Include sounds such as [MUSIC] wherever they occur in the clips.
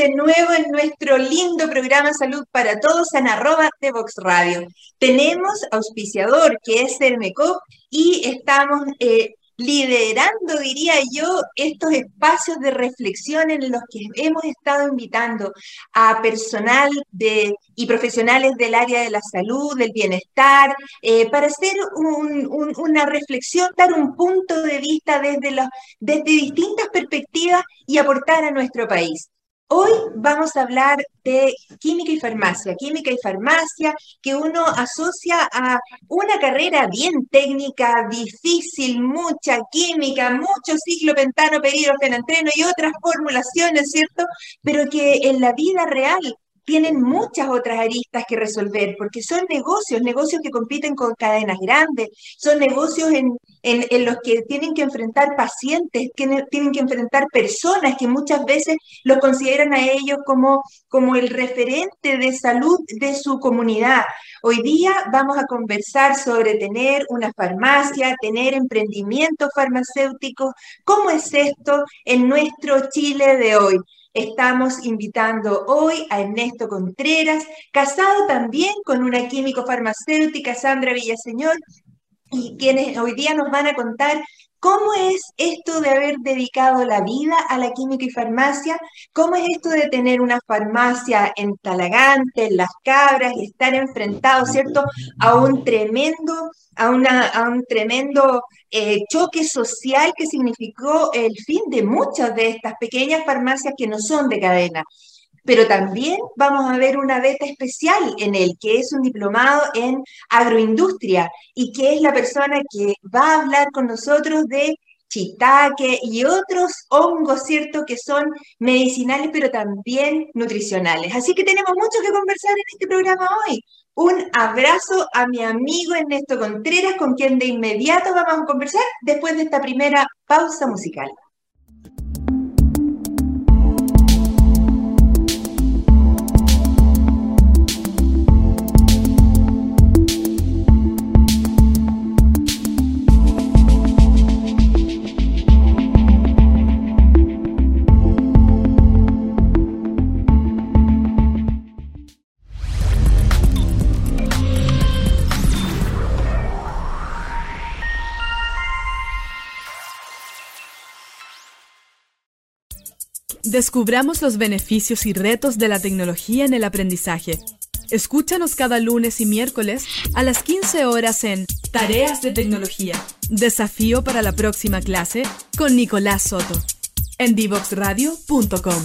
de nuevo en nuestro lindo programa Salud para Todos en arroba de Vox Radio. Tenemos auspiciador que es el MECOP y estamos eh, liderando, diría yo, estos espacios de reflexión en los que hemos estado invitando a personal de, y profesionales del área de la salud, del bienestar, eh, para hacer una reflexión, dar un punto de vista desde, los, desde distintas perspectivas y aportar a nuestro país. Hoy vamos a hablar de química y farmacia, química y farmacia que uno asocia a una carrera bien técnica, difícil, mucha química, mucho ciclo pentano, fenantreno y otras formulaciones, ¿cierto? Pero que en la vida real tienen muchas otras aristas que resolver, porque son negocios, negocios que compiten con cadenas grandes, son negocios en, los que tienen que enfrentar pacientes, tienen que enfrentar personas que muchas veces los consideran a ellos como, como el referente de salud de su comunidad. Hoy día vamos a conversar sobre tener una farmacia, tener emprendimientos farmacéuticos, cómo es esto en nuestro Chile de hoy. Estamos invitando hoy a Ernesto Contreras, casado también con una químico farmacéutica, Sandra Villaseñor, y quienes hoy día nos van a contar ¿Cómo es esto de haber dedicado la vida a la química y farmacia? ¿Cómo es esto de tener una farmacia en Talagante, en Las Cabras, y estar enfrentado, ¿cierto?, a un tremendo, a una, a un tremendo eh, choque social que significó el fin de muchas de estas pequeñas farmacias que no son de cadena pero también vamos a ver una beta especial en él, que es un diplomado en agroindustria y que es la persona que va a hablar con nosotros de chitaque y otros hongos, ¿cierto?, que son medicinales, pero también nutricionales. Así que tenemos mucho que conversar en este programa hoy. Un abrazo a mi amigo Ernesto Contreras, con quien de inmediato vamos a conversar después de esta primera pausa musical. Descubramos los beneficios y retos de la tecnología en el aprendizaje. Escúchanos cada lunes y miércoles a las 15 horas en Tareas de Tecnología. Desafío para la próxima clase con Nicolás Soto en divoxradio.com.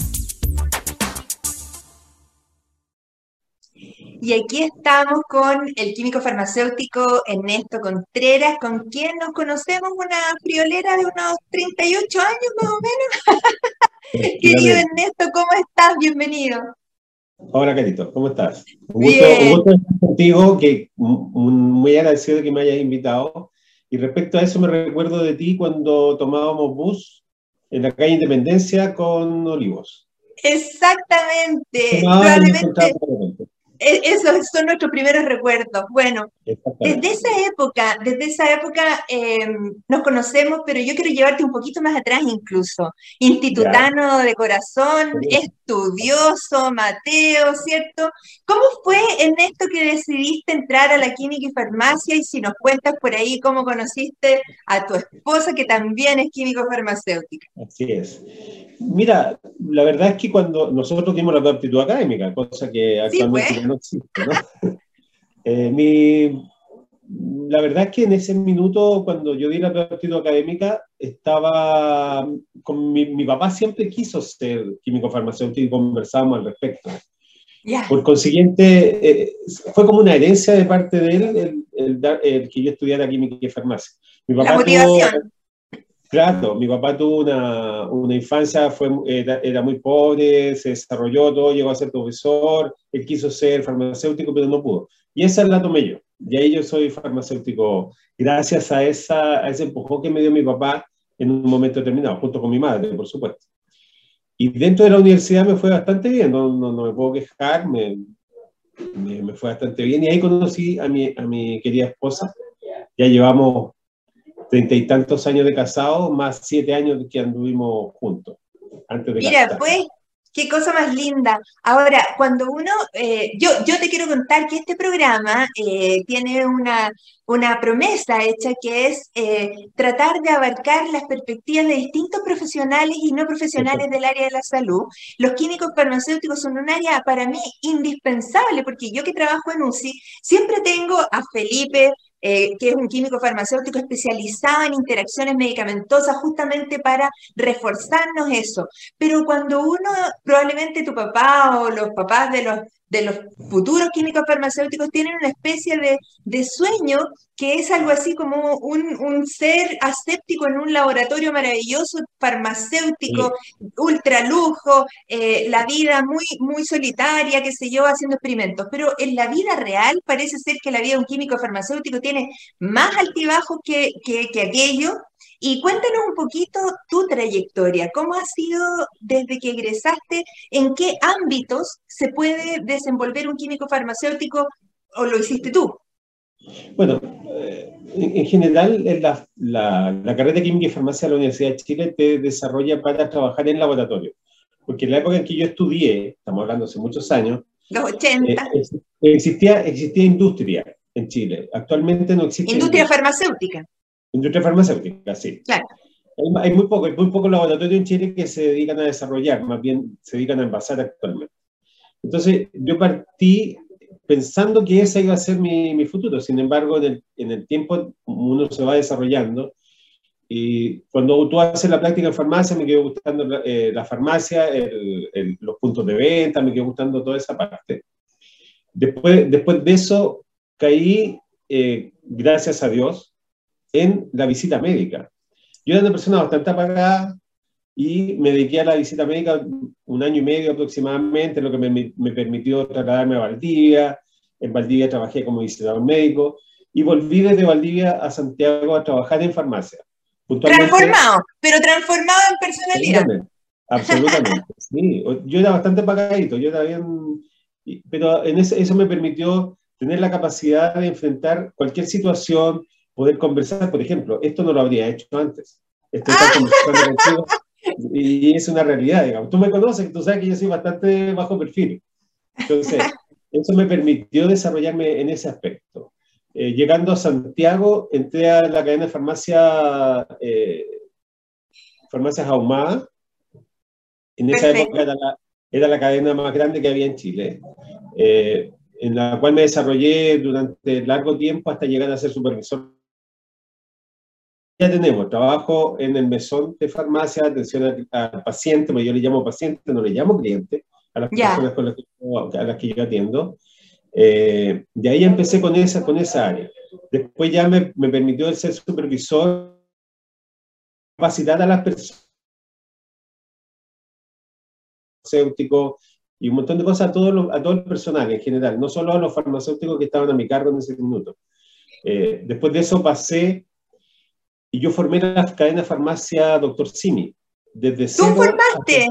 Y aquí estamos con el químico farmacéutico Ernesto Contreras, con quien nos conocemos una friolera de unos 38 años más o menos. [LAUGHS] Querido Ernesto, ¿cómo estás? Bienvenido. Hola, Carito, ¿cómo estás? Un gusto, un gusto, estar contigo, que muy agradecido de que me hayas invitado. Y respecto a eso, me recuerdo de ti cuando tomábamos bus en la calle Independencia con Olivos. Exactamente. Probablemente. E-, esos son nuestros primeros recuerdos. Bueno, desde esa época, desde esa época em, nos conocemos, pero yo quiero llevarte un poquito más atrás incluso. Institutano de corazón, estudioso, Mateo, ¿cierto? ¿Cómo fue en esto que decidiste entrar a la química y farmacia? Y si nos cuentas por ahí cómo conociste a tu esposa, que también es químico farmacéutica. Así es. Mira, la verdad es que cuando nosotros dimos la aptitud académica, cosa que actualmente pues. no existe, ¿no? [LAUGHS] Eh, mi, la verdad es que en ese minuto, cuando yo di la aptitud académica, estaba con mi, papá siempre quiso ser químico farmacéutico y conversábamos al respecto. Por consiguiente, eh, fue como una herencia de parte de él el, que yo estudiara química y farmacia. Mi papá la motivación. Claro, mi papá tuvo una, una infancia, fue, era, muy pobre, se desarrolló todo, llegó a ser profesor, él quiso ser farmacéutico, pero no pudo. Y esa la tomé yo. Y ahí yo soy farmacéutico gracias a, esa, a ese empujón que me dio mi papá en un momento determinado, junto con mi madre, por supuesto. Y dentro de la universidad me fue bastante bien, no, no, no me puedo quejar, me, me, fue bastante bien. Y ahí conocí a mi, a mi querida esposa. Ya llevamos treinta y tantos años de casado, más siete años que anduvimos juntos. Antes de Mira, pues Qué cosa más linda. Ahora, cuando uno, eh, yo, yo te quiero contar que este programa eh, tiene una, una promesa hecha que es eh, tratar de abarcar las perspectivas de distintos profesionales y no profesionales del área de la salud. Los químicos farmacéuticos son un área para mí indispensable porque yo que trabajo en UCI siempre tengo a Felipe, eh, que es un químico farmacéutico especializado en interacciones medicamentosas justamente para reforzarnos eso. Pero cuando uno, probablemente tu papá o los papás de los de los futuros químicos farmacéuticos tienen una especie de, de sueño que es algo así como un, un, ser aséptico en un laboratorio maravilloso, farmacéutico, ultra lujo, eh, la vida muy, muy solitaria, qué sé yo, haciendo experimentos. Pero en la vida real parece ser que la vida de un químico farmacéutico tiene más altibajos que, que, que aquello. Y cuéntanos un poquito tu trayectoria, cómo ha sido desde que egresaste, en qué ámbitos se puede desenvolver un químico farmacéutico o lo hiciste tú. Bueno, eh, en general la, la, carrera de química y farmacia de la Universidad de Chile te desarrolla para trabajar en laboratorio. Porque en la época en que yo estudié, estamos hablando hace muchos años, los 80, eh, existía, existía industria en Chile. Actualmente no existe. Industria farmacéutica. Industria farmacéutica, sí. Claro. Hay, muy poco, muy pocos laboratorios en Chile que se dedican a desarrollar, más bien se dedican a envasar actualmente. Entonces, yo partí pensando que ese iba a ser mi, mi futuro. Sin embargo, en el, en el, tiempo uno se va desarrollando. Y cuando tú haces la práctica en farmacia, me quedó gustando la, eh, farmacia, el, los puntos de venta, me quedó gustando toda esa parte. Después, después de eso, caí, eh, gracias a Dios, en la visita médica. Yo era una persona bastante apagada y me dediqué a la visita médica un año y medio aproximadamente, lo que me, me permitió trasladarme a Valdivia. En Valdivia trabajé como visitador médico y volví desde Valdivia a Santiago a trabajar en farmacia. Transformado, pero transformado en personalidad. Absolutamente, sí. Yo era bastante apagadito, yo era bien... Pero en ese, eso me permitió tener la capacidad de enfrentar cualquier situación, poder conversar, por ejemplo, esto no lo habría hecho antes. Estoy conversando y es una realidad, digamos. Tú me conoces, tú sabes que yo soy bastante bajo perfil. Entonces, [LAUGHS] eso me permitió desarrollarme en ese aspecto. Eh, llegando a Santiago, entré a la cadena de farmacia, eh, farmacias ahumadas. En esa época era la, era la, cadena más grande que había en Chile, eh, en la cual me desarrollé durante largo tiempo hasta llegar a ser supervisor ya tenemos trabajo en el mesón de farmacia, atención al, paciente, yo le llamo paciente, no le llamo cliente, a las personas con las que, a las que yo atiendo. Eh, y ahí empecé con esa, con esa área. Después ya me, me permitió el ser supervisor, capacitar a las personas farmacéuticos y un montón de cosas a todo, a todo el personal en general, no solo a los farmacéuticos que estaban a mi cargo en ese minuto. Eh, después de eso pasé y yo formé la cadena farmacia Doctor Simi. Desde ¿Tú formaste?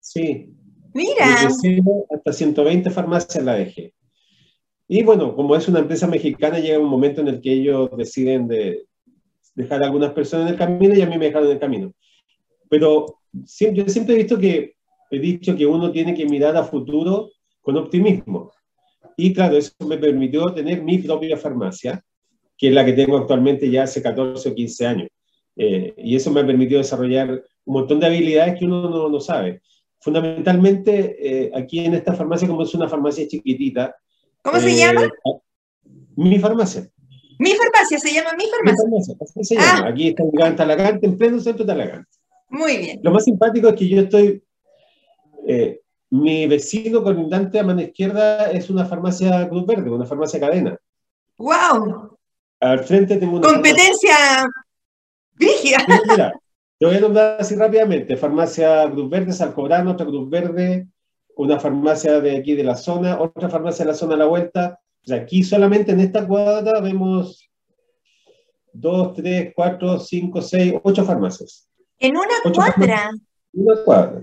sí. Mira. Desde cero hasta 120 farmacias la dejé. Y bueno, como es una empresa mexicana, llega un momento en el que ellos deciden de dejar a algunas personas en el camino y a mí me dejaron en el camino. Pero yo siempre he visto que, he dicho que uno tiene que mirar a futuro con optimismo. Y claro, eso me permitió tener mi propia farmacia, que es la que tengo actualmente ya hace 14 o 15 años. Eh, y eso me ha permitido desarrollar un montón de habilidades que uno no, no sabe. Fundamentalmente, eh, aquí en esta farmacia, como es una farmacia chiquitita. ¿Cómo se llama? Eh, mi farmacia. Mi farmacia, se llama Mi farmacia. se llama. Ah. Aquí está en Talagante, en pleno centro de Talagante. Muy bien. Lo más simpático es que yo estoy. Mi vecino colindante a mano izquierda es una farmacia Cruz Verde, una farmacia cadena. ¡Wow! Al frente tengo una... Competencia rígida. Mira, te voy a nombrar así rápidamente. Farmacia Cruz Verde, Salcobrano, otra Cruz Verde, una farmacia de aquí de la zona, otra farmacia de la zona a la vuelta. O sea, aquí solamente en esta cuadra vemos dos, tres, cuatro, cinco, seis, ocho farmacias. En una cuadra. En una cuadra.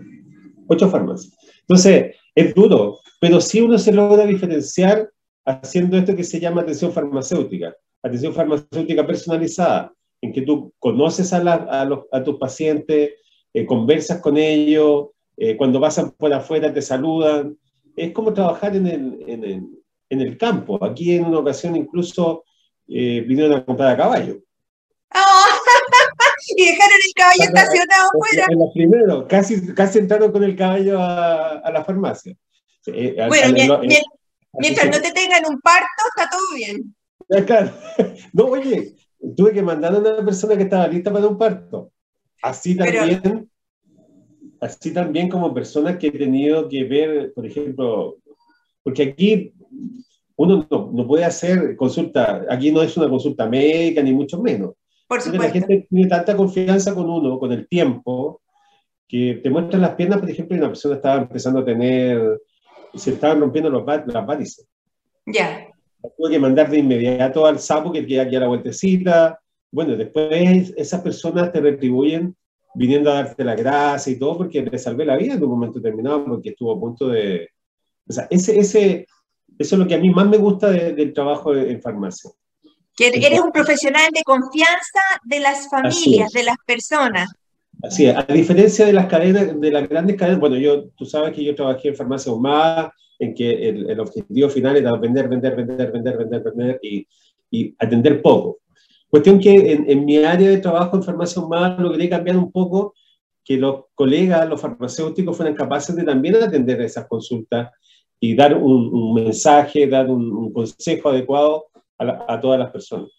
Ocho farmacias. Entonces, es duro, pero sí uno se logra diferenciar haciendo esto que se llama atención farmacéutica. Atención farmacéutica personalizada, en que tú conoces a, a, tus pacientes, eh, conversas con ellos, eh, cuando pasan por afuera te saludan. Es como trabajar en el, en el, en el campo. Aquí en una ocasión incluso eh, vinieron a comprar a caballo. ¡Oh! [LAUGHS] y dejaron el caballo estacionado afuera. En primero, casi, casi entraron con el caballo a, a la farmacia. Eh, bueno, mientras no te tengan un parto, está todo bien. claro. [LAUGHS] No, oye, tuve que mandar a una persona que estaba lista para un parto. Así también, así también como personas que he tenido que ver, por ejemplo, porque aquí uno no, puede hacer consulta, aquí no es una consulta médica ni mucho menos. Por supuesto. La gente tiene tanta confianza con uno, con el tiempo, que te muestran las piernas, por ejemplo, y una persona estaba empezando a tener, se estaban rompiendo los, las varices. Ya. Tuve que mandar de inmediato al sapo que queda aquí a la vueltecita. Bueno, después esas personas te retribuyen viniendo a darte la gracia y todo porque le salvé la vida en un momento determinado porque estuvo a punto de... O sea, ese, ese, eso es lo que a mí más me gusta del trabajo en farmacia. Que eres un profesional de confianza de las familias, de las personas. Así es, a diferencia de las cadenas, de las grandes cadenas, bueno, yo, tú sabes que yo trabajé en farmacia humana, en que el, objetivo final era vender, vender, vender, vender, vender, vender y, y atender poco. Cuestión que en, en, mi área de trabajo en farmacia humana logré cambiar un poco que los colegas, los farmacéuticos fueran capaces de también atender esas consultas y dar un, mensaje, dar un, consejo adecuado a, todas las personas.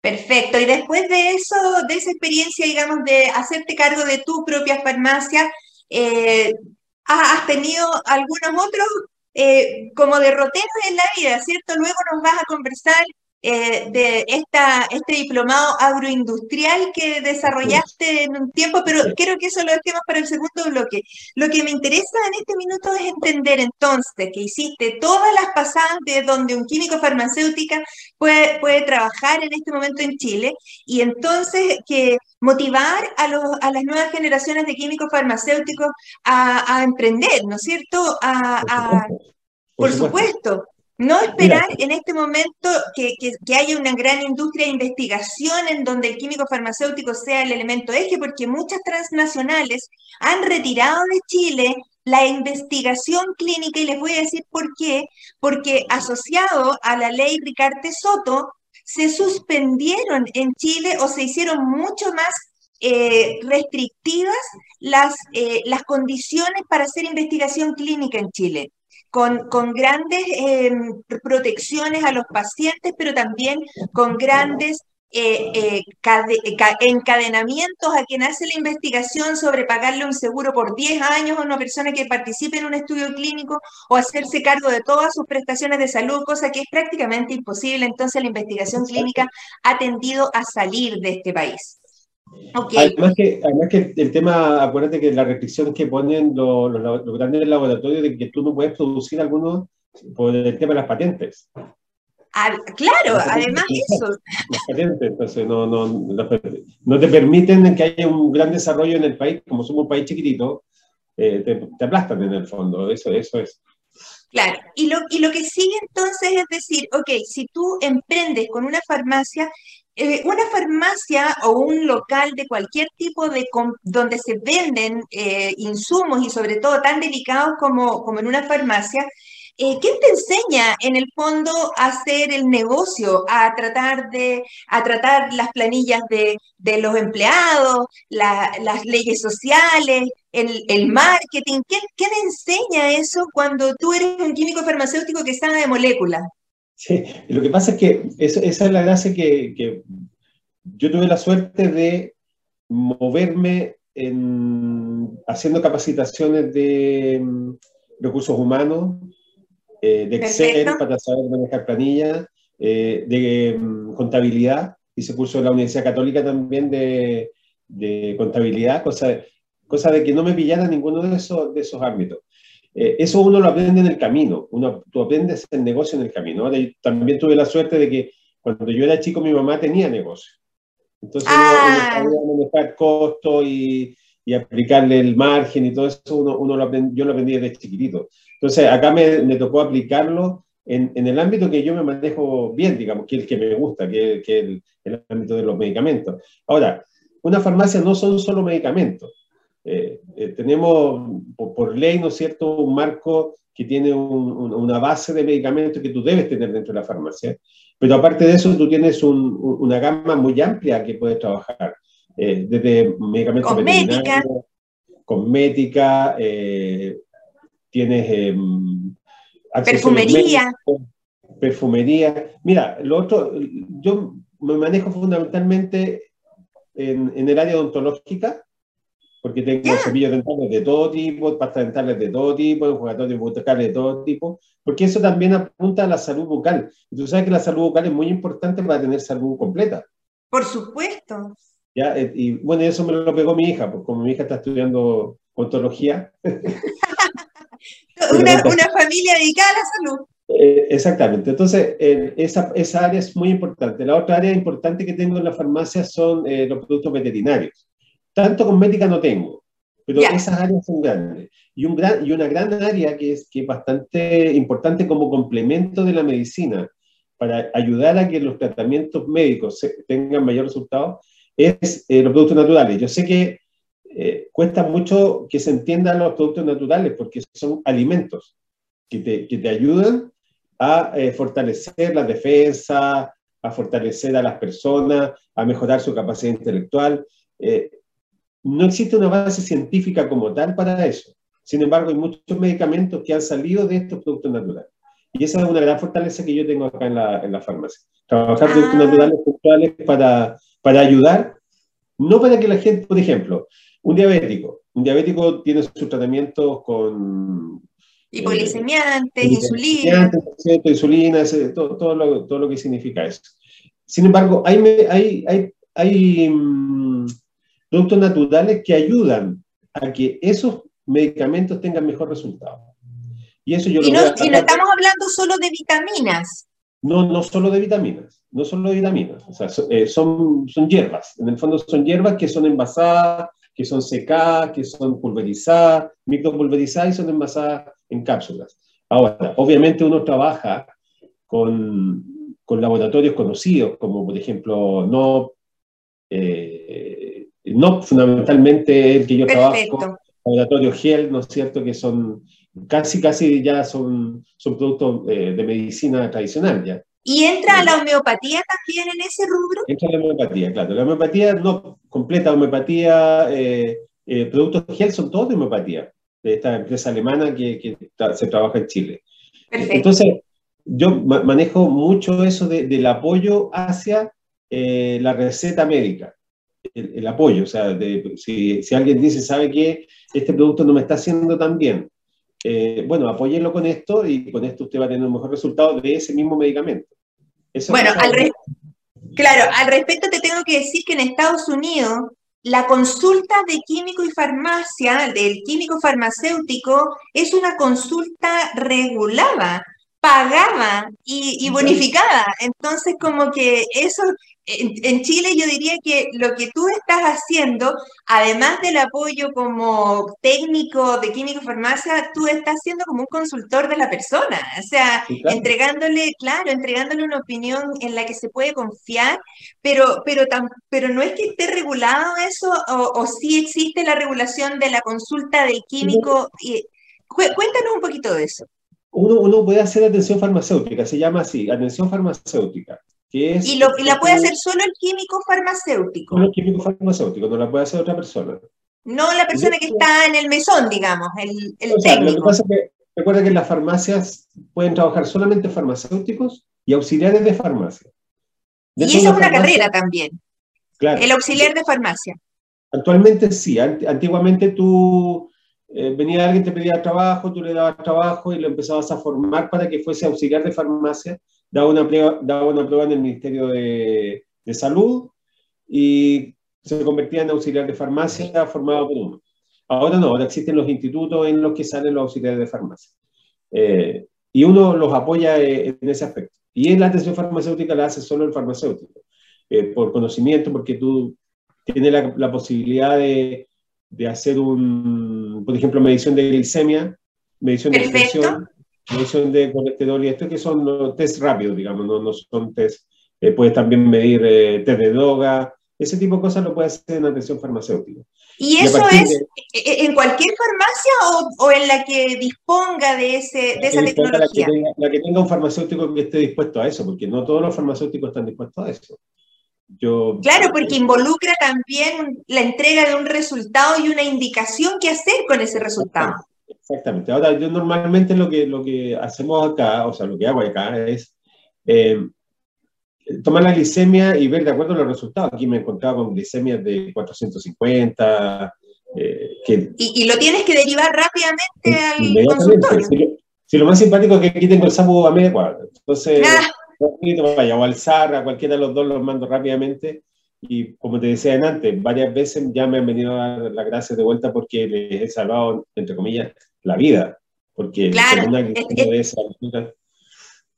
Perfecto. Y después de eso, de esa experiencia, digamos, de hacerte cargo de tu propia farmacia, eh, has tenido algunos otros eh, como derroteros en la vida, ¿cierto? Luego nos vas a conversar eh, de esta, este diplomado agroindustrial que desarrollaste en un tiempo, pero quiero que eso lo dejemos para el segundo bloque. Lo que me interesa en este minuto es entender entonces que hiciste todas las pasadas de donde un químico farmacéutico puede, puede trabajar en este momento en Chile y entonces que motivar a, los, a las nuevas generaciones de químicos farmacéuticos a, a emprender, ¿no es cierto? A, por supuesto. No esperar en este momento que, haya una gran industria de investigación en donde el químico farmacéutico sea el elemento eje, porque muchas transnacionales han retirado de Chile la investigación clínica y les voy a decir por qué, porque asociado a la ley Ricarte Soto, se suspendieron en Chile o se hicieron mucho más eh, restrictivas las, eh, las condiciones para hacer investigación clínica en Chile con, grandes em, protecciones a los pacientes, pero también con grandes eh, eh, encadenamientos a quien hace la investigación sobre pagarle un seguro por 10 años a una persona que participe en un estudio clínico o hacerse cargo de todas sus prestaciones de salud, cosa que es prácticamente imposible. Entonces la investigación clínica ha tendido a salir de este país. Además, que, además que el tema, acuérdate que la restricción que ponen los, los, grandes laboratorios de que tú no puedes producir algunos por el tema de las patentes. claro, además eso. Las patentes, entonces no, no, no, te permiten que haya un gran desarrollo en el país, como somos un país chiquitito, eh, te, te, aplastan en el fondo, eso, eso es. Claro, y lo, y lo que sigue entonces es decir, ok, si tú emprendes con una farmacia, eh, una farmacia o un local de cualquier tipo de donde se venden eh, insumos y sobre todo tan delicados como, como en una farmacia, eh, ¿Quién te enseña en el fondo a hacer el negocio, a tratar, de, a tratar las planillas de, los empleados, las leyes sociales, el, el marketing? ¿Quién, ¿Quién, enseña eso cuando tú eres un químico farmacéutico que sabe de moléculas? Sí, lo que pasa es que esa es la gracia que, yo tuve la suerte de moverme en, haciendo capacitaciones de mm, recursos humanos, eh, de Excel para saber manejar planillas, eh, de mm, contabilidad, hice curso en la Universidad Católica también de, contabilidad, cosa, cosa de que no me pillara ninguno de esos, de esos ámbitos. Eh, eso uno lo aprende en el camino, uno, tú aprendes el negocio en el camino. también tuve la suerte de que cuando yo era chico mi mamá tenía negocio. Entonces ah. uno, manejar costo y, y, aplicarle el margen y todo eso, uno, uno lo yo lo aprendí desde chiquitito. Entonces acá me, me tocó aplicarlo en, en, el ámbito que yo me manejo bien, digamos, que es el que me gusta, que, es el, el ámbito de los medicamentos. Ahora, una farmacia no son solo medicamentos. Eh, eh, tenemos por, ley, ¿no es cierto?, un marco que tiene una base de medicamentos que tú debes tener dentro de la farmacia, pero aparte de eso tú tienes una gama muy amplia que puedes trabajar, eh, desde medicamentos veterinarios, cosmética, tienes em, perfumería. perfumería. Mira, lo otro, yo me manejo fundamentalmente en, en el área odontológica, porque tengo cepillos dentales de todo tipo, pastas dentales de todo tipo, enjuagatorios bucales de todo tipo, porque eso también apunta a la salud bucal. Y tú sabes que la salud bucal es muy importante para tener salud completa. Por supuesto. ¿Ya? Eh, y bueno, eso me lo pegó mi hija, porque como mi hija está estudiando odontología. [LAUGHS] una, una, familia dedicada a la salud. Eh, exactamente. Entonces, esa, esa, área es muy importante. La otra área importante que tengo en la farmacia son eh, los productos veterinarios. Tanto cosmética no tengo, pero esas áreas son grandes. Y, un gran, y una gran área que es, que es bastante importante como complemento de la medicina para ayudar a que los tratamientos médicos tengan mayor resultado es eh, los productos naturales. Yo sé que eh, cuesta mucho que se entiendan los productos naturales porque son alimentos que te, que te ayudan a eh, fortalecer la defensa, a fortalecer a las personas, a mejorar su capacidad intelectual no existe una base científica como tal para eso. Sin embargo, hay muchos medicamentos que han salido de estos productos naturales. Y esa es una gran fortaleza que yo tengo acá en la, en la farmacia. Trabajar ah. productos naturales puntuales para, para ayudar, no para que la gente, por ejemplo, un diabético, un diabético tiene sus tratamientos con... Hipoglicemiantes, eh, insulina. Insulina, todo, todo, lo, todo lo que significa eso. Sin embargo, hay, hay, hay, hay mm, productos naturales que ayudan a que esos medicamentos tengan mejor resultado. Y eso yo y, no, estamos hablando solo de vitaminas. No, no solo de vitaminas, no solo de vitaminas. O sea, eh, son, son hierbas. En el fondo son hierbas que son envasadas, que son secadas, que son pulverizadas, micropulverizadas y son envasadas en cápsulas. Ahora, obviamente uno trabaja con, con laboratorios conocidos, como por ejemplo no eh, no fundamentalmente el que yo trabajo, laboratorio GEL, ¿no es cierto? Que son casi, casi ya son, son productos eh, de medicina tradicional ya. ¿Y entra la homeopatía también en ese rubro? Entra la homeopatía, claro. La homeopatía, no, completa homeopatía, eh, eh, productos GEL son todos de homeopatía, de esta empresa alemana que, que se trabaja en Chile. Perfecto. Entonces, yo manejo mucho eso del apoyo hacia la receta médica el, apoyo. O sea, si, si, alguien dice, ¿sabe que este producto no me está haciendo tan bien? Eh, bueno, apóyelo con esto y con esto usted va a tener un mejor resultado de ese mismo medicamento. bueno, al claro, al respecto te tengo que decir que en Estados Unidos la consulta de químico y farmacia, del químico farmacéutico, es una consulta regulada pagada y, bonificada. Entonces, como que eso, en, Chile yo diría que lo que tú estás haciendo, además del apoyo como técnico de químico farmacia, tú estás siendo como un consultor de la persona, o sea, entregándole, claro, entregándole una opinión en la que se puede confiar, pero, pero, tan, pero no es que esté regulado eso, o, o sí existe la regulación de la consulta del químico. Y, cuéntanos un poquito de eso uno, puede hacer atención farmacéutica, se llama así, atención farmacéutica. Que es, ¿Y, lo, la puede hacer solo el químico farmacéutico? Solo el químico farmacéutico, no la puede hacer otra persona. No la persona que está en el mesón, digamos, el, el técnico. lo que pasa es que recuerda que en las farmacias pueden trabajar solamente farmacéuticos y auxiliares de farmacia. y esa es una carrera también. Claro. El auxiliar de farmacia. Actualmente sí. Antiguamente tú eh, venía alguien, te pedía trabajo, tú le dabas trabajo y lo empezabas a formar para que fuese auxiliar de farmacia, daba una prueba, daba una prueba en el Ministerio de, de Salud y se convertía en auxiliar de farmacia formado por uno. Ahora no, ahora existen los institutos en los que salen los auxiliares de farmacia. Eh, y uno los apoya eh, en ese aspecto. Y en la atención farmacéutica la hace solo el farmacéutico. por conocimiento, porque tú tienes la, posibilidad de, de, hacer un, por ejemplo, medición de glicemia, medición de presión, medición de colesterol y esto que son test rápidos, digamos, no, no son test, puedes también medir test de droga, ese tipo de cosas lo puede hacer en atención farmacéutica. ¿Y eso es e, e, en cualquier farmacia o, en la que disponga de, ese, de esa tecnología? La que, tenga, un farmacéutico que esté dispuesto a eso, porque no todos los farmacéuticos están dispuestos a eso. Yo, claro, porque involucra también la entrega de un resultado y una indicación que hacer con ese resultado. Exactamente. Ahora, yo normalmente lo que, lo que hacemos acá, o sea, lo que hago acá es eh, tomar la glicemia y ver de acuerdo a los resultados. Aquí me encontraba con glicemias de 450. Eh, ¿Y, lo tienes que derivar rápidamente al consultorio. Si, lo más simpático es que aquí tengo el sapo a media cuadra. Entonces, ah. o al SAR, a cualquiera de los dos los mando rápidamente. Y como te decía antes, varias veces ya me han venido a dar las gracias de vuelta porque les he salvado, entre comillas, la vida. Porque claro, una glicemia de esa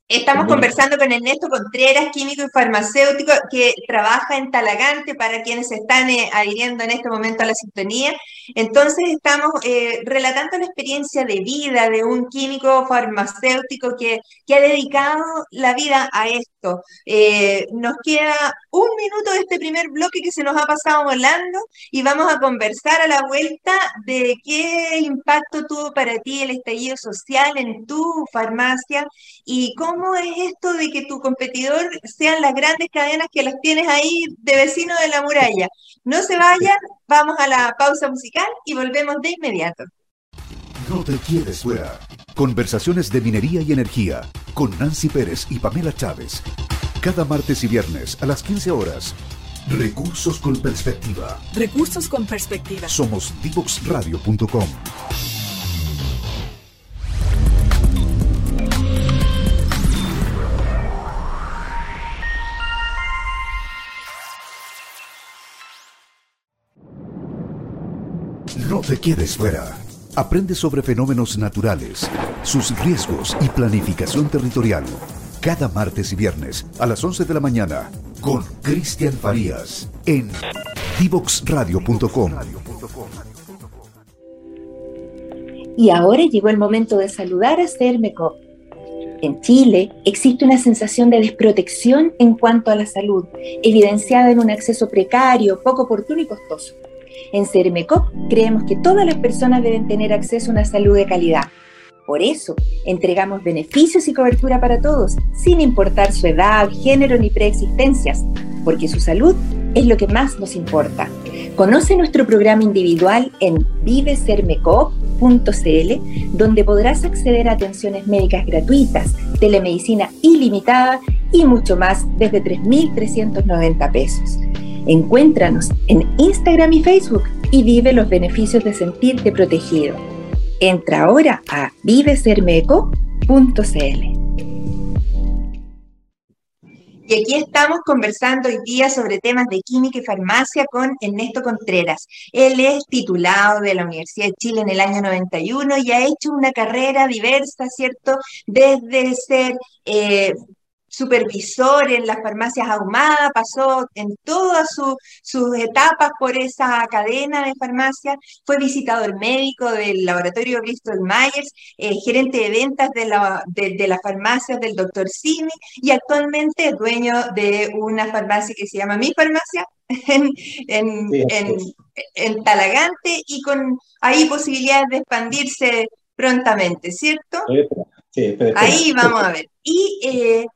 Estamos conversando con Ernesto Contreras, químico y farmacéutico, que trabaja en Talagante para quienes se están eh, adhiriendo en este momento a la sintonía. Entonces estamos eh, relatando la experiencia de vida de un químico farmacéutico que, que ha dedicado la vida a esto. Eh, nos queda un minuto de este primer bloque que se nos ha pasado volando y vamos a conversar a la vuelta de qué impacto tuvo para ti el estallido social en tu farmacia y cómo ¿Cómo es esto de que tu competidor sean las grandes cadenas que las tienes ahí de vecino de la muralla? No se vayan, vamos a la pausa musical y volvemos de inmediato. No te quedes fuera. Conversaciones de minería y energía con Nancy Pérez y Pamela Chávez. Cada martes y viernes a las 15 horas. Recursos con perspectiva. Recursos con perspectiva. Somos divoxradio.com. te quedes fuera. Aprende sobre fenómenos naturales, sus riesgos y planificación territorial. Cada martes y viernes a las 11 de la mañana con Cristian Farías en divoxradio.com. Y ahora llegó el momento de saludar a Cermeco. En Chile existe una sensación de desprotección en cuanto a la salud, evidenciada en un acceso precario, poco oportuno y costoso. En CERMECOP creemos que todas las personas deben tener acceso a una salud de calidad. Por eso, entregamos beneficios y cobertura para todos, sin importar su edad, género ni preexistencias, porque su salud es lo que más nos importa. Conoce nuestro programa individual en vivesermecop.cl, donde podrás acceder a atenciones médicas gratuitas, telemedicina ilimitada y mucho más desde 3.390 pesos. Encuéntranos en Instagram y Facebook y vive los beneficios de sentirte protegido. Entra ahora a vivesermeco.cl. Y aquí estamos conversando hoy día sobre temas de química y farmacia con Ernesto Contreras. Él es titulado de la Universidad de Chile en el año 91 y ha hecho una carrera diversa, ¿cierto? Desde ser eh, supervisor en las farmacias ahumadas, pasó en todas sus etapas por esa cadena de farmacias, fue visitador médico del laboratorio Bristol Myers, eh, gerente de ventas de, la, de, las farmacias del doctor Simi y actualmente es dueño de una farmacia que se llama Mi Farmacia [LAUGHS] en, en, Talagante y con ahí posibilidades de expandirse prontamente, ¿cierto? Sí, Ahí vamos a ver. Y eh,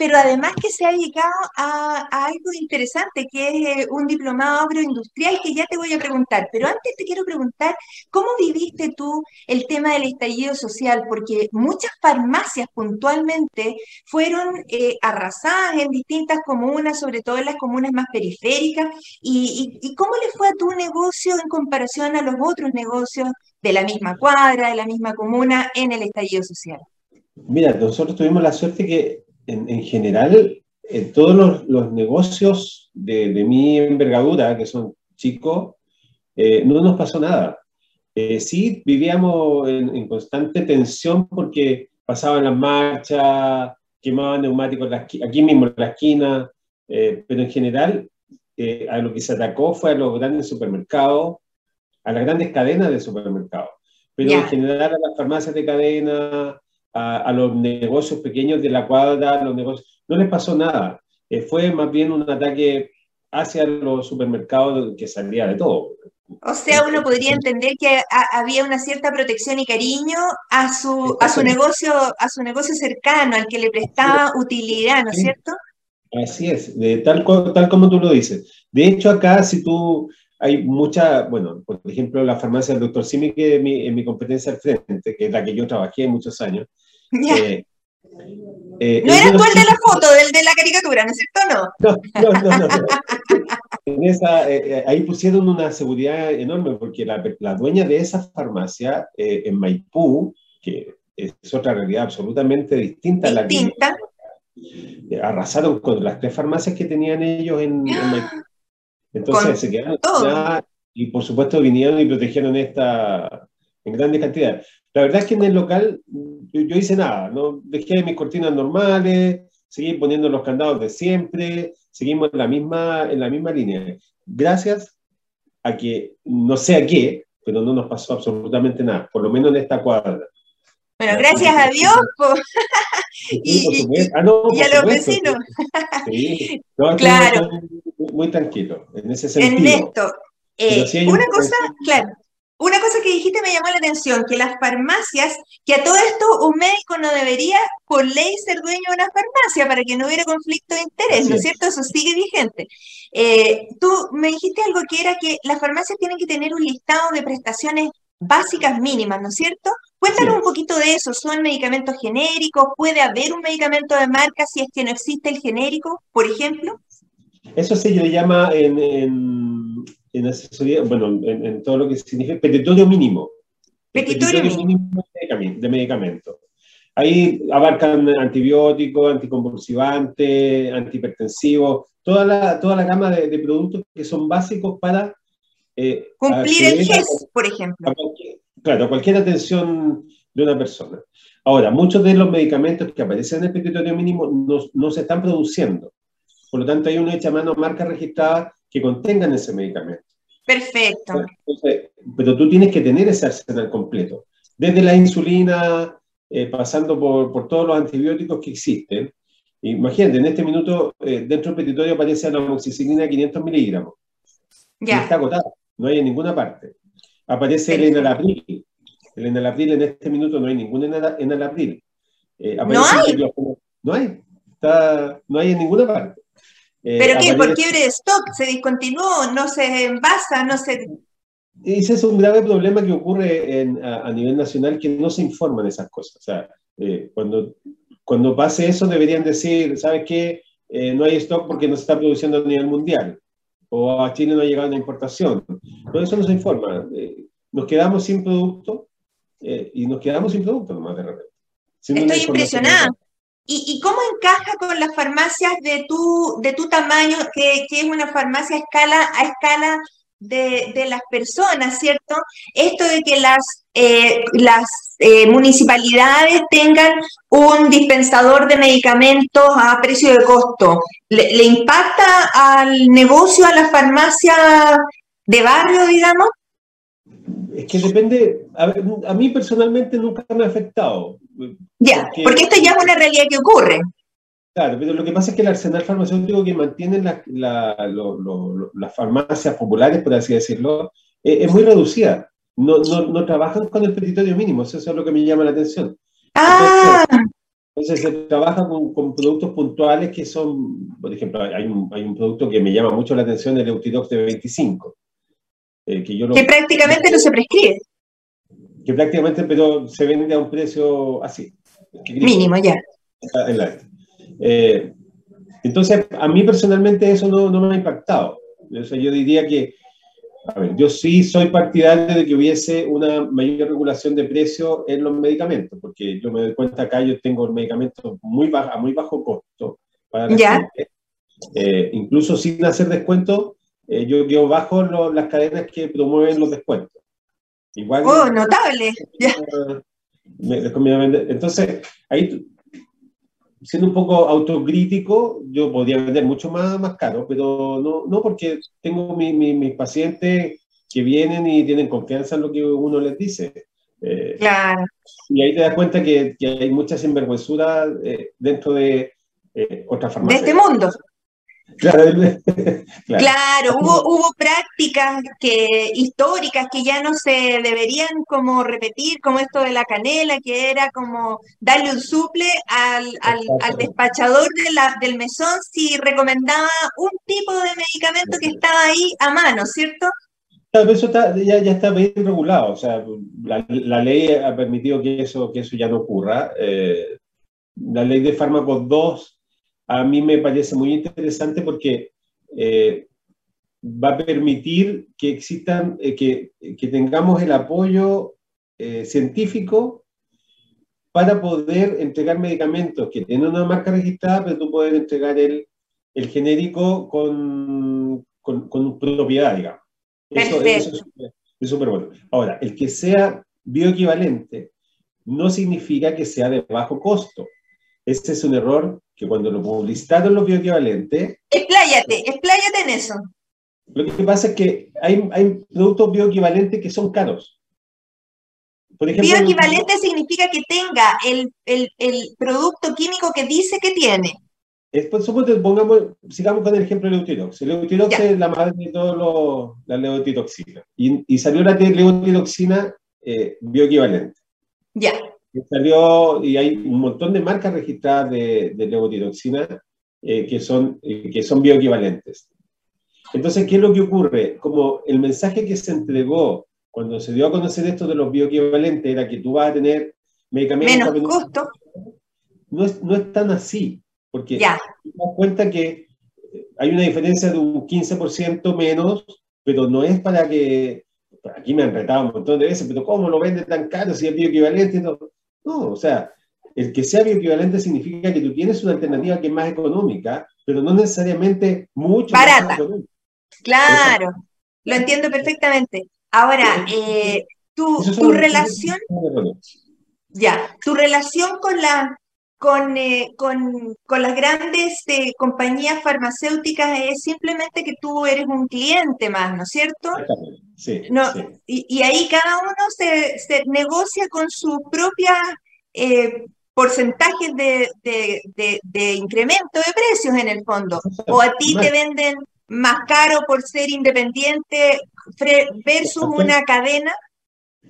pero además que se ha dedicado a, algo interesante, que es eh, un diplomado agroindustrial, que ya te voy a preguntar. Pero antes te quiero preguntar, ¿cómo viviste tú el tema del estallido social? Porque muchas farmacias puntualmente fueron eh, arrasadas en distintas comunas, sobre todo en las comunas más periféricas. Y, y cómo le fue a tu negocio en comparación a los otros negocios de la misma cuadra, de la misma comuna, en el estallido social? Mira, nosotros tuvimos la suerte que en, general, en todos los, negocios de, mi envergadura, que son chicos, eh, no nos pasó nada. Eh, sí, vivíamos en, constante tensión porque pasaban las marchas, quemaban neumáticos aquí mismo en la esquina, eh, pero en general eh, a lo que se atacó fue a los grandes supermercados, a las grandes cadenas de supermercados, pero en general a las farmacias de cadena, a, los negocios pequeños de la cuadra, los negocios, no les pasó nada. Eh, fue más bien un ataque hacia los supermercados que salía de todo. O sea, uno podría entender que había una cierta protección y cariño a su, a su negocio, a su negocio cercano, al que le prestaba utilidad, ¿no es cierto? Así es, de, tal, tal como tú lo dices. De hecho, acá si tú, hay mucha, bueno, por ejemplo, la farmacia del doctor Simi, que es mi, en mi competencia al frente, que es la que yo trabajé muchos años. [LAUGHS] Eh, eh, no eres tú el de la foto, del de la caricatura, ¿no es cierto? [LAUGHS] No, no, no. no, en esa, eh, ahí pusieron una seguridad enorme porque la, la dueña de esa farmacia en Maipú, que es otra realidad absolutamente distinta, a la que arrasaron con las tres farmacias que tenían ellos en, Entonces se quedaron y por supuesto vinieron y protegieron esta en grandes cantidades. La verdad es que en el local yo, hice nada, ¿no? dejé mis cortinas normales, seguí poniendo los candados de siempre, seguimos en la misma, en la misma línea. Gracias a que, no sé a qué, pero no nos pasó absolutamente nada, por lo menos en esta cuadra. Bueno, gracias a Dios [LAUGHS] [LAUGHS] y, ah, a los vecinos. Sí, [LAUGHS] claro. Muy, tranquilo en ese sentido. Ernesto, eh, una cosa, claro, una cosa que dijiste me llamó la atención, que las farmacias, que a todo esto un médico no debería por ley ser dueño de una farmacia para que no hubiera conflicto de interés, ¿no es cierto? Eso sigue vigente. Eh, tú me dijiste algo que era que las farmacias tienen que tener un listado de prestaciones básicas mínimas, ¿no es cierto? Cuéntanos un poquito de eso. ¿Son medicamentos genéricos? ¿Puede haber un medicamento de marca si es que no existe el genérico, por ejemplo? Eso se le llama en, en, asesoría, bueno, en, todo lo que significa petitorio mínimo. Petitorio, mínimo, de medicamentos. Ahí abarcan antibióticos, anticonvulsivantes, antihipertensivos, toda la, toda la gama de productos que son básicos para eh, Cumplir el GES, por ejemplo. Claro, cualquier atención de una persona. Ahora, muchos de los medicamentos que aparecen en el petitorio mínimo no, no se están produciendo. Por lo tanto, hay una hecha a mano marca registrada que contengan ese medicamento. Perfecto. pero tú tienes que tener ese arsenal completo. Desde la insulina, eh, pasando por, por, todos los antibióticos que existen. Imagínate, en este minuto, eh, dentro del petitorio aparece la amoxicilina 500 miligramos. Ya. está agotado no hay en ninguna parte. Aparece el enalapril. El enalapril en este minuto no hay ningún enalapril. Eh, no hay. no hay. Está, no hay en ninguna parte. Eh, ¿Pero qué? ¿Por quiebre de stock? ¿Se discontinuó? ¿No se envasa? ¿No se...? Ese es un grave problema que ocurre a, nivel nacional que no se informan esas cosas. O sea, eh, cuando, cuando pase eso deberían decir, ¿sabes qué? no hay stock porque no se está produciendo a nivel mundial o a Chile no ha llegado una importación. Todo eso no se informa. Eh, nos quedamos sin producto eh, y nos quedamos sin producto nomás de repente. Estoy impresionada. ¿Y, ¿Y, cómo encaja con las farmacias de tu, de tu tamaño, que, que es una farmacia a escala, a escala de, de, las personas, ¿cierto? Esto de que las, eh, las eh, municipalidades tengan un dispensador de medicamentos a precio de costo, ¿le, impacta al negocio, a la farmacia de barrio, digamos? Es que depende, a, mí personalmente nunca me ha afectado. Ya, porque esto ya es una realidad que ocurre. Claro, pero lo que pasa es que el arsenal farmacéutico que mantienen las farmacias populares, por así decirlo, eh, es muy reducida. No, no, trabajan con el petitorio mínimo, eso es lo que me llama la atención. Ah. Entonces, se trabaja con, productos puntuales que son, por ejemplo, hay un, hay un, producto que me llama mucho la atención, el Eutirox de 25. Eh, que, yo que prácticamente no se prescribe. Que prácticamente, pero se vende a un precio así. Mínimo, ya. En la, eh, entonces, a mí personalmente eso no, no me ha impactado. O sea, yo diría que, a ver, yo sí soy partidario de que hubiese una mayor regulación de precios en los medicamentos, porque yo me doy cuenta acá, yo tengo el medicamento muy bajo, a muy bajo costo para la gente. Eh, incluso sin hacer descuento, eh, yo, yo bajo las cadenas que promueven los descuentos. Igual, oh, notable. [LAUGHS] Entonces, ahí siendo un poco autocrítico, yo podría vender mucho más, más caro, pero no, no porque tengo mis pacientes que vienen y tienen confianza en lo que uno les dice. Eh, claro. Y ahí te das cuenta que, que hay mucha sinvergüenzura eh, dentro de eh, otras farmacias. De este mundo. [LAUGHS] Claro, Hubo, hubo prácticas que, históricas que ya no se deberían como repetir, como esto de la canela, que era como darle un suple al, al, despachador de la, del mesón si recomendaba un tipo de medicamento que estaba ahí a mano, ¿cierto? Claro, eso ya, ya, está bien regulado, o sea, la, la, ley ha permitido que eso, que eso ya no ocurra. Eh, la ley de fármacos 2 a mí me parece muy interesante porque eh, va a permitir que existan, eh, que, que, tengamos el apoyo eh, científico para poder entregar medicamentos que tienen una marca registrada, pero tú puedes entregar el, el genérico con, con, con, propiedad, digamos. Eso, eso es súper bueno. Ahora, el que sea bioequivalente no significa que sea de bajo costo. Este es un error que cuando lo publicitaron los bioequivalentes... Expláyate, expláyate en eso. Lo que pasa es que hay, hay productos bioequivalentes que son caros. Por ejemplo, bioequivalente significa que tenga el, el, el, producto químico que dice que tiene. Supuesto, pongamos, sigamos con el ejemplo de Leutirox. El Leutirox es la madre de todas las levotiroxinas. Y, y, salió la levotiroxina eh, bioequivalente. Ya salió, y hay un montón de marcas registradas de, de levotiroxina eh, que, son, eh, que son bioequivalentes. Entonces, ¿qué es lo que ocurre? Como el mensaje que se entregó cuando se dio a conocer esto de los bioequivalentes era que tú vas a tener medicamentos... Menos costo. No es, no es tan así, porque ya. te das cuenta que hay una diferencia de un 15% menos, pero no es para que... Aquí me han retado un montón de veces, pero ¿cómo lo vende tan caro si es bioequivalente? No, no, o sea, el que sea bioequivalente significa que tú tienes una alternativa que es más económica, pero no necesariamente mucho Barata. más económica. Claro, lo entiendo perfectamente. Ahora, eh, tu, tu relación, ya, tu relación con la con, eh, con, con, las grandes eh, compañías farmacéuticas es simplemente que tú eres un cliente más, ¿no es cierto? Sí, no, Y, y, ahí cada uno se, se negocia con sus propias eh, porcentajes de, de, de, de, incremento de precios en el fondo. O a ti te venden más caro por ser independiente versus una cadena.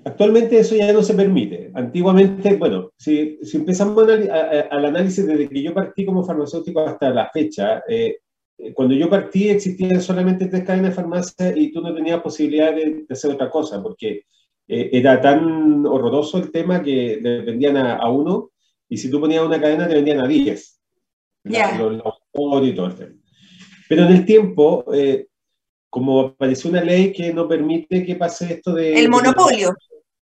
Actualmente eso ya no se permite. Antiguamente, bueno, si, si empezamos al análisis desde que yo partí como farmacéutico hasta la fecha, eh, cuando yo partí existían solamente tres cadenas de farmacia y tú no tenías posibilidad de, hacer otra cosa, porque eh, era tan horroroso el tema que le vendían a, uno y si tú ponías una cadena te vendían a diez. Yeah. Los, los, y todo el tema. Pero en el tiempo, eh, como apareció una ley que no permite que pase esto de... El monopolio.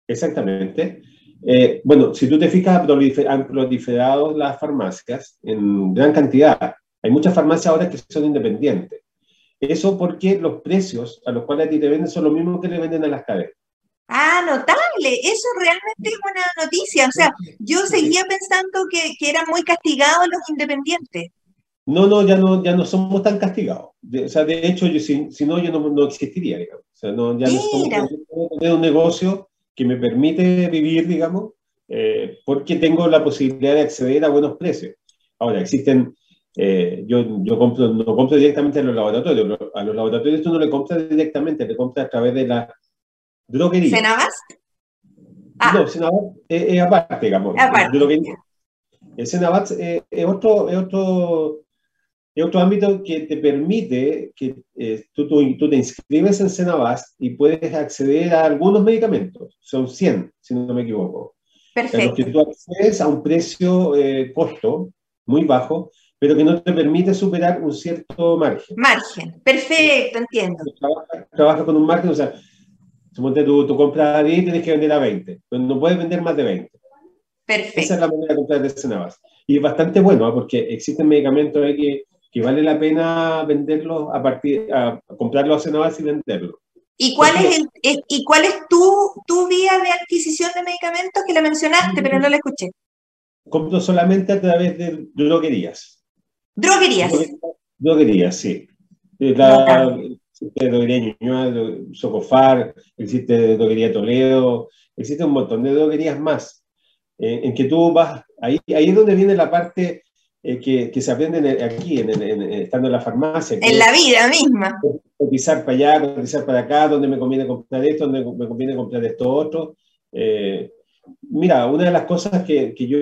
Exactamente. Eh, bueno, si tú te fijas, han proliferado las farmacias en gran cantidad. Hay muchas farmacias ahora que son independientes. Eso porque los precios a los cuales a ti te venden son los mismos que le venden a las cadenas. Ah, notable. Eso realmente es una noticia. O sea, yo seguía pensando que, que eran muy castigados los independientes. No, no, ya no, ya no somos tan castigados. De, o sea, de hecho, yo, si, si no, yo no, no existiría, digamos. O sea, no, ya no somos tener un negocio que me permite vivir, digamos, eh, porque tengo la posibilidad de acceder a buenos precios. Ahora, existen, eh, yo, yo compro, no compro directamente a los laboratorios, a los laboratorios tú no le compras directamente, le compras a través de la droguería. Ah. No, Senabast es, es, aparte, digamos. Aparte. El Senabast es, es otro, es otro es otro ámbito que te permite que eh, tú, tú, tú, te inscribes en Senabast y puedes acceder a algunos medicamentos. Son 100, si no me equivoco. Perfecto. que tú accedes a un precio eh, costo muy bajo, pero que no te permite superar un cierto margen. Margen, perfecto, entiendo. Trabaja, trabaja con un margen, o sea, suponte tú, tú compras a 10 y tienes que vender a 20, pero no puedes vender más de 20. Perfecto. Esa es la manera de comprar de Senabast. Y es bastante bueno, ¿eh? porque existen medicamentos que que vale la pena venderlos a partir, a, comprarlos a Senabas y venderlos. ¿Y cuál es, el, ¿y cuál es tu, tu vía de adquisición de medicamentos que la mencionaste, pero no la escuché? compro solamente a través de droguerías. ¿Droguerías? Droguerías, sí. La, existe droguería Ñuñoa, Socofar, existe droguería Toledo, existe un montón de droguerías más, eh, en que tú vas, ahí, ahí es donde viene la parte eh, que, que, se aprende aquí, en, estando en la farmacia. En la vida misma. Cotizar para allá, cotizar para acá, donde me conviene comprar esto, donde me conviene comprar esto otro. Eh, mira, una de las cosas que, que yo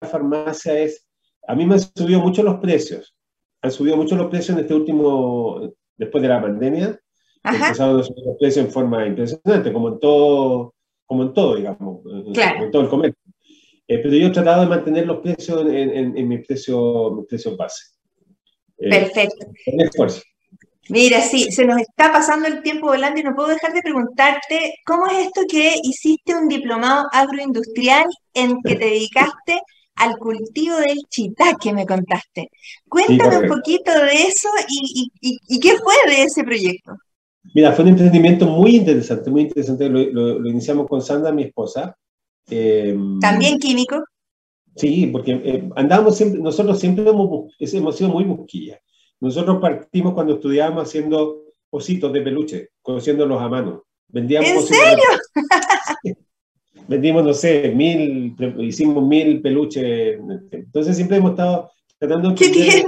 la farmacia es, a mí me han subido mucho los precios, han subido mucho los precios en este último, después de la pandemia, han empezado a subir los precios en forma impresionante, como en todo, como en todo, digamos, como en todo el comercio. Eh, pero yo he tratado de mantener los precios en, en, en mis precios precio base. Eh, Perfecto. esfuerzo. Mira, sí, se nos está pasando el tiempo volando y no puedo dejar de preguntarte, ¿cómo es esto que hiciste un diplomado agroindustrial en que te dedicaste al cultivo del chitaque, me contaste? Cuéntame un poquito de eso y, y, qué fue de ese proyecto. Mira, fue un emprendimiento muy interesante, muy interesante. Lo, lo iniciamos con Sandra, mi esposa, Em, ¿También químico? Sí, porque eh, andamos siempre, nosotros siempre hemos, hemos sido muy busquillas. Nosotros partimos cuando estudiábamos haciendo ositos de peluche, cosiéndolos a mano. Vendíamos ¿En serio? [LAUGHS] Vendimos, no sé, mil, hicimos mil peluches. Entonces siempre hemos estado tratando de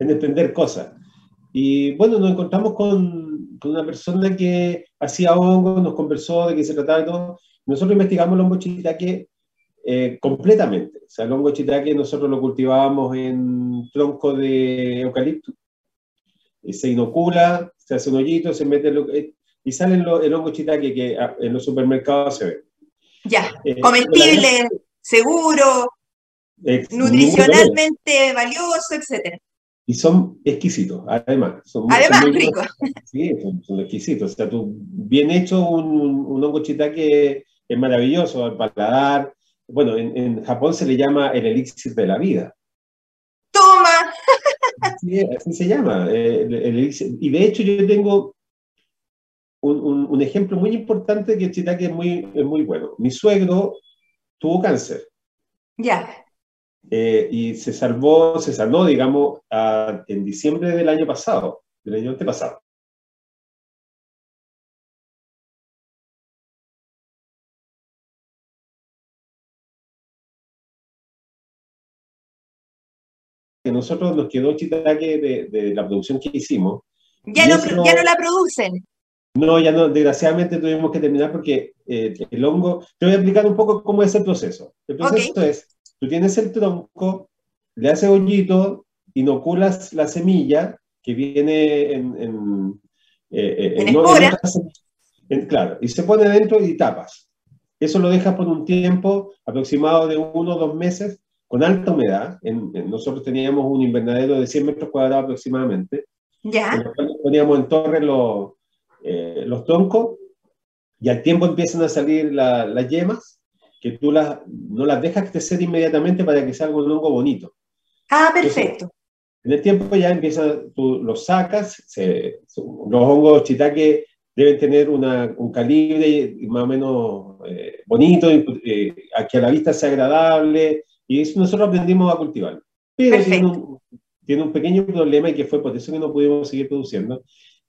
en entender cosas. Y bueno, nos encontramos con, con, una persona que hacía hongo, nos conversó de qué se trataba y todo. Nosotros investigamos el hongo shiitake eh, completamente. O sea, el hongo shiitake nosotros lo cultivábamos en tronco de eucalipto. Y se inocula, se hace un hoyito, se mete eh, y sale el, hongo shiitake que ah, en los supermercados se ve. Ya, eh, comestible, seguro, nutricionalmente valioso, etcétera. Y son exquisitos, además. Son además, ricos. Sí, son, exquisitos. O sea, tú, bien hecho un, un hongo shiitake es maravilloso al paladar. Bueno, en, Japón se le llama el elixir de la vida. ¡Toma! Sí, así se llama. Eh, y de hecho yo tengo un, un, ejemplo muy importante que el es muy, es muy bueno. Mi suegro tuvo cáncer. Ya. Eh, y se salvó, se salvó, digamos, en diciembre del año pasado, del año antepasado. Nosotros nos quedó chitaque de, de la producción que hicimos. ¿Ya no, ¿Ya no la producen? No, ya no, desgraciadamente tuvimos que terminar porque eh, el hongo, te voy a explicar un poco cómo es el proceso. El proceso es, tú tienes el tronco, le haces hoyito, inoculas la semilla que viene en... en, eh, eh, en, claro, y se pone dentro y tapas. Eso lo dejas por un tiempo aproximado de uno o dos meses con alta humedad. En, nosotros teníamos un invernadero de 100 metros cuadrados aproximadamente. Ya. poníamos en torre los, eh, los troncos y al tiempo empiezan a salir las yemas que tú las, no las dejas crecer inmediatamente para que salga un hongo bonito. Ah, perfecto. en el tiempo ya empieza, tú los sacas, los hongos chitaque deben tener una, un calibre más o menos eh, bonito, eh, que a la vista sea agradable, y eso nosotros aprendimos a cultivar. Pero tiene un, tiene un, pequeño problema y que fue por eso que no pudimos seguir produciendo,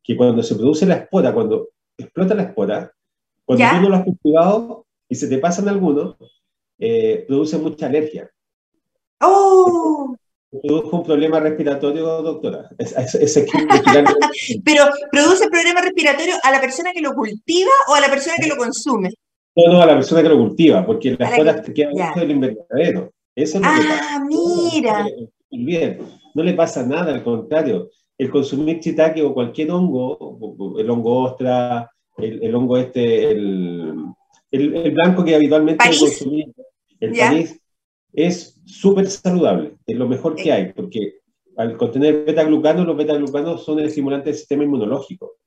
que cuando se produce la espora, cuando explota la espora, cuando tú no lo has cultivado y se te pasan algunos, eh, produce mucha alergia. ¡Oh! Produce un problema respiratorio, doctora. [LAUGHS] [LAUGHS] Pero, ¿produce problema respiratorio a la persona que lo cultiva o a la persona que lo consume? No, no, a la persona que lo cultiva, porque las esporas te quedan dentro del invernadero. Eso ah, mira. Bien, no le pasa nada, al contrario. El consumir chitaque o cualquier hongo, el hongo ostra, el, hongo este, el, el, blanco que habitualmente consumimos, el país, es súper saludable, es lo mejor que hay, porque al contener beta-glucanos, los beta-glucanos son el estimulante del sistema inmunológico.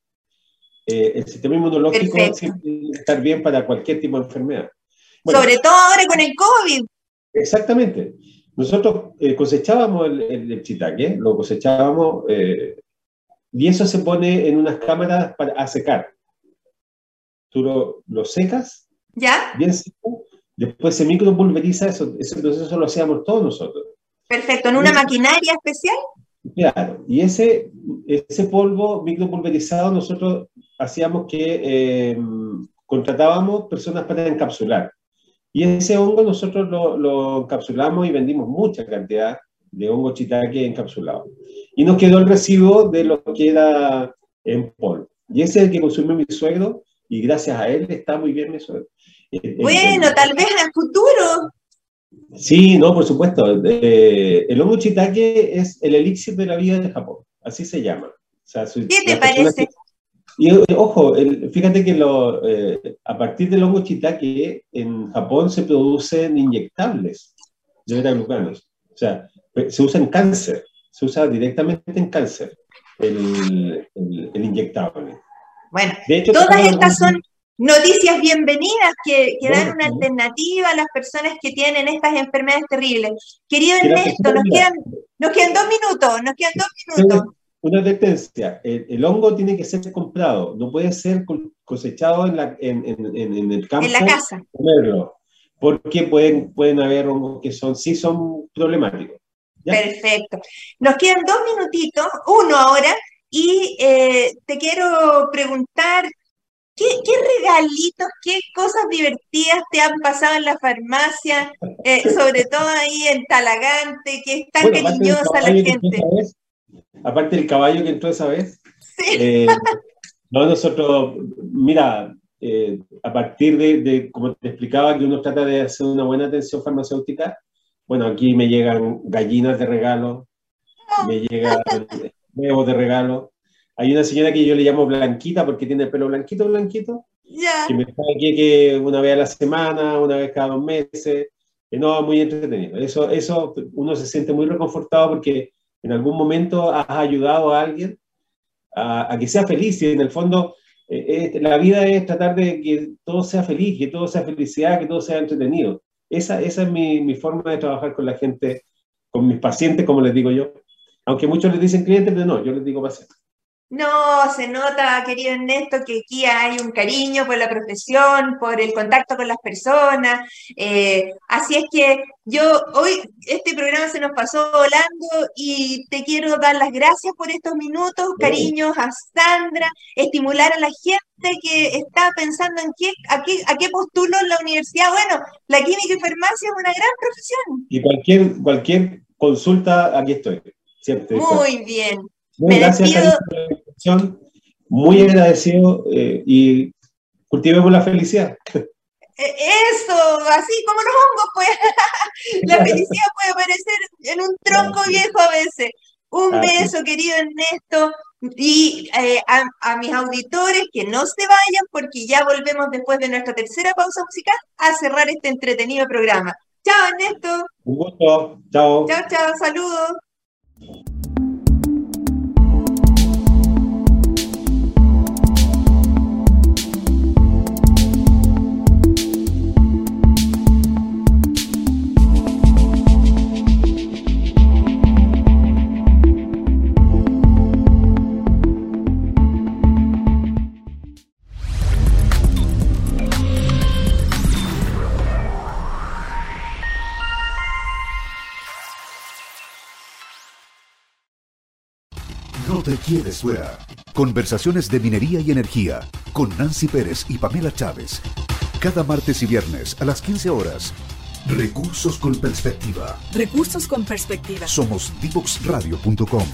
Eh, el sistema inmunológico tiene que estar bien para cualquier tipo de enfermedad. Sobre todo ahora con el COVID. Exactamente. Nosotros eh, cosechábamos el, el, lo cosechábamos eh, y eso se pone en unas cámaras para, a secar. Tú lo, secas, ¿Ya? bien seco, después se micropulveriza, eso, ese proceso lo hacíamos todos nosotros. Perfecto, ¿en una maquinaria especial? Claro, y ese, ese polvo micropulverizado nosotros hacíamos que eh, contratábamos personas para encapsular. Y ese hongo nosotros lo, lo, encapsulamos y vendimos mucha cantidad de hongo chitaque encapsulado. Y nos quedó el residuo de lo que era en polvo. Y ese es el que consumió mi suegro y gracias a él está muy bien mi suegro. Bueno, tal vez en el futuro. Sí, no, por supuesto. el hongo chitaque es el elixir de la vida de Japón, así se llama. ¿Qué te parece? Y ojo, fíjate que lo, eh, a partir del hongo shiitake en Japón se producen inyectables de beta-glucanos. O sea, se usa en cáncer, se usa directamente en cáncer el, el, inyectable. Bueno, todas estas son noticias bienvenidas que, que dan una alternativa a las personas que tienen estas enfermedades terribles. Querido Ernesto, nos quedan, nos quedan dos minutos, nos quedan dos minutos una advertencia, el, hongo tiene que ser comprado, no puede ser cosechado en, la, en, en, el campo. En la casa. Comerlo, porque pueden, pueden haber hongos que son, sí son problemáticos. Perfecto. Nos quedan dos minutitos, uno ahora, y eh, te quiero preguntar, ¿qué, ¿qué, regalitos, qué cosas divertidas te han pasado en la farmacia, eh, [LAUGHS] sobre todo ahí en Talagante, que es tan cariñosa la gente? Aparte del caballo que entró esa vez. Eh, no, nosotros, mira, eh, a partir de, como te explicaba, que uno trata de hacer una buena atención farmacéutica, bueno, aquí me llegan gallinas de regalo, me llegan huevos de regalo. Hay una señora que yo le llamo Blanquita porque tiene el pelo blanquito, blanquito, que me trae aquí que una vez a la semana, una vez cada dos meses. no, muy entretenido. Eso, eso uno se siente muy reconfortado porque en algún momento has ayudado a alguien a, que sea feliz y en el fondo eh, la vida es tratar de que todo sea feliz, que todo sea felicidad, que todo sea entretenido. Esa, esa es mi, mi forma de trabajar con la gente, con mis pacientes, como les digo yo. Aunque muchos les dicen clientes, pero no, yo les digo pacientes. No, se nota, querido Ernesto, que aquí hay un cariño por la profesión, por el contacto con las personas. Eh, así es que yo hoy, este programa se nos pasó volando y te quiero dar las gracias por estos minutos, cariños a Sandra, estimular a la gente que está pensando en qué, a, qué, a qué postulo en la universidad. Bueno, la química y farmacia es una gran profesión. Y cualquier, cualquier consulta, aquí estoy. Siempre Muy bien. Muy gracias por la invitación. Muy agradecido eh, y cultivemos la felicidad. E, eso, así como los hongos, pues. [LAUGHS] la felicidad puede aparecer en un tronco viejo a veces. Un beso, querido Ernesto, y eh, a, a, mis auditores que no se vayan porque ya volvemos después de nuestra tercera pausa musical a cerrar este entretenido programa. Chao, Ernesto. Un gusto. Chao. Chao, chao. Saludos. Quieres fuera. Conversaciones de minería y energía con Nancy Pérez y Pamela Chávez. Cada martes y viernes a las 15 horas. Recursos con perspectiva. Recursos con perspectiva. Somos divoxradio.com.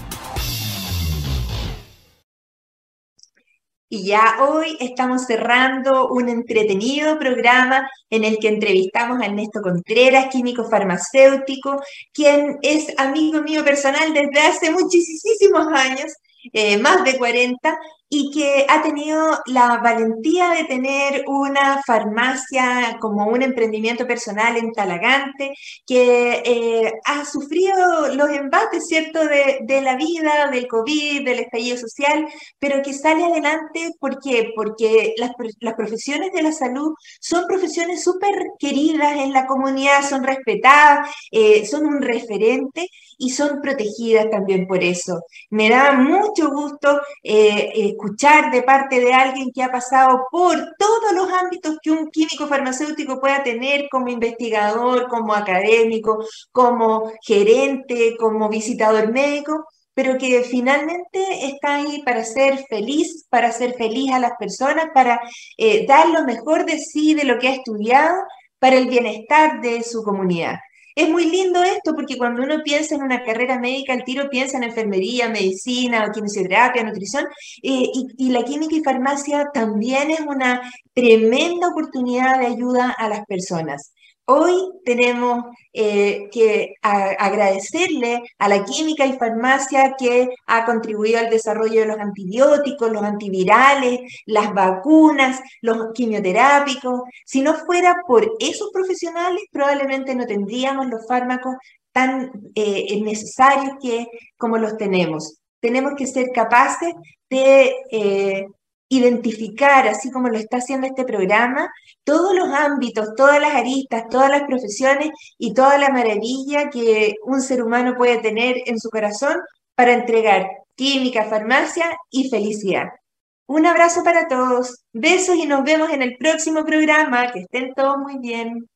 Y ya hoy estamos cerrando un entretenido programa en el que entrevistamos a Ernesto Contreras, químico farmacéutico, quien es amigo mío personal desde hace muchísimos años eh, más de 40, y que ha tenido la valentía de tener una farmacia como un emprendimiento personal en Talagante, que eh, ha sufrido los embates, ¿cierto?, de, de, la vida, del COVID, del estallido social, pero que sale adelante, ¿por qué? Porque las, las profesiones de la salud son profesiones súper queridas en la comunidad, son respetadas, eh, son un referente y son protegidas también por eso. Me da mucho gusto eh, escuchar de parte de alguien que ha pasado por todos los ámbitos que un químico farmacéutico pueda tener como investigador, como académico, como gerente, como visitador médico, pero que finalmente está ahí para ser feliz, para ser feliz a las personas, para eh, dar lo mejor de sí, de lo que ha estudiado, para el bienestar de su comunidad. Es muy lindo esto porque cuando uno piensa en una carrera médica, el tiro piensa en enfermería, medicina, quimioterapia, nutrición, eh, y, la química y farmacia también es una tremenda oportunidad de ayuda a las personas. Hoy tenemos eh, que agradecerle a la química y farmacia que ha contribuido al desarrollo de los antibióticos, los antivirales, las vacunas, los quimioterápicos. Si no fuera por esos profesionales, probablemente no tendríamos los fármacos tan eh, necesarios que, como los tenemos. Tenemos que ser capaces de eh, identificar, así como lo está haciendo este programa, todos los ámbitos, todas las aristas, todas las profesiones y toda la maravilla que un ser humano puede tener en su corazón para entregar química, farmacia y felicidad. Un abrazo para todos, besos y nos vemos en el próximo programa. Que estén todos muy bien.